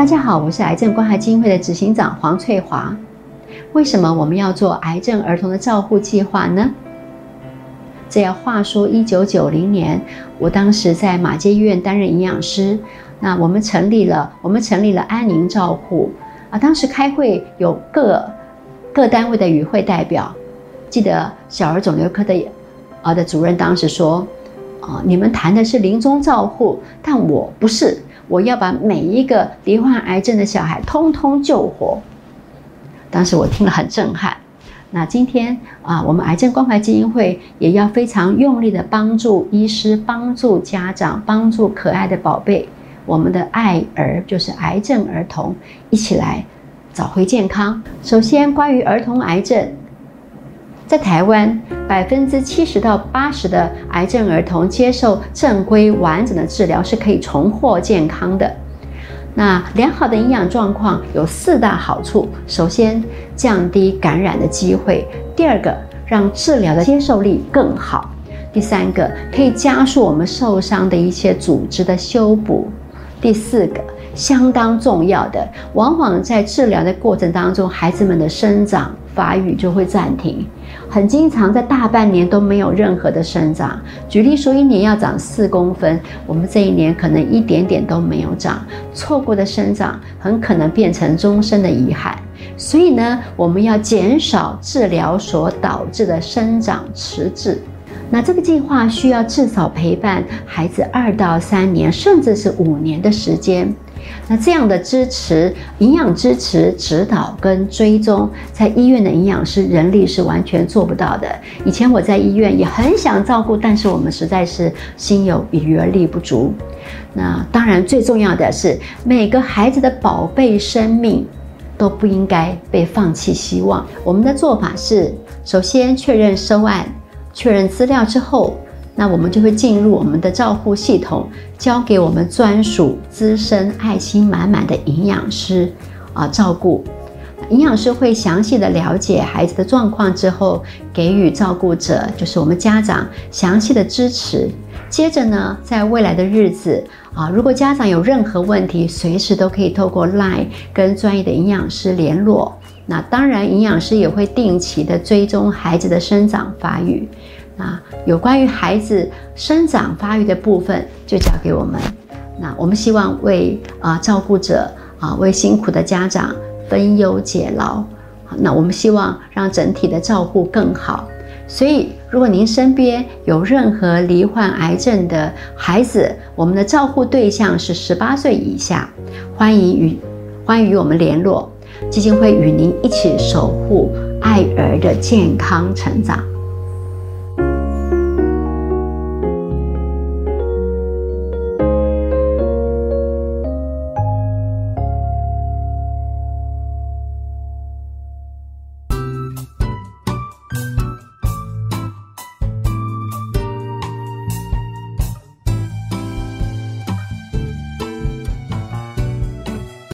大家好，我是癌症关怀基金会的执行长黄翠华。为什么我们要做癌症儿童的照护计划呢？这要话说，一九九零年，我当时在马街医院担任营养师。那我们成立了，我们成立了安宁照护啊。当时开会有各各单位的与会代表，记得小儿肿瘤科的啊的主任当时说：“啊，你们谈的是临终照护，但我不是，我要把每一个罹患癌症的小孩通通救活。”当时我听了很震撼。那今天啊，我们癌症关怀基金会也要非常用力的帮助医师、帮助家长、帮助可爱的宝贝，我们的爱儿就是癌症儿童，一起来找回健康。首先，关于儿童癌症，在台湾百分之七十到八十的癌症儿童接受正规完整的治疗，是可以重获健康的。那良好的营养状况有四大好处：首先，降低感染的机会；第二个，让治疗的接受力更好；第三个，可以加速我们受伤的一些组织的修补；第四个，相当重要的，往往在治疗的过程当中，孩子们的生长发育就会暂停。很经常在大半年都没有任何的生长。举例说，一年要长四公分，我们这一年可能一点点都没有长，错过的生长很可能变成终身的遗憾。所以呢，我们要减少治疗所导致的生长迟滞。那这个计划需要至少陪伴孩子二到三年，甚至是五年的时间。那这样的支持、营养支持、指导跟追踪，在医院的营养师人力是完全做不到的。以前我在医院也很想照顾，但是我们实在是心有余而力不足。那当然，最重要的是每个孩子的宝贝生命都不应该被放弃希望。我们的做法是，首先确认收案、确认资料之后。那我们就会进入我们的照护系统，交给我们专属、资深、爱心满满的营养师啊照顾。营养师会详细的了解孩子的状况之后，给予照顾者，就是我们家长详细的支持。接着呢，在未来的日子啊，如果家长有任何问题，随时都可以透过 LINE 跟专业的营养师联络。那当然，营养师也会定期的追踪孩子的生长发育。啊，有关于孩子生长发育的部分，就交给我们。那我们希望为啊照顾者啊，为辛苦的家长分忧解劳。那我们希望让整体的照顾更好。所以，如果您身边有任何罹患癌症的孩子，我们的照护对象是十八岁以下，欢迎与欢迎与我们联络，基金会与您一起守护爱儿的健康成长。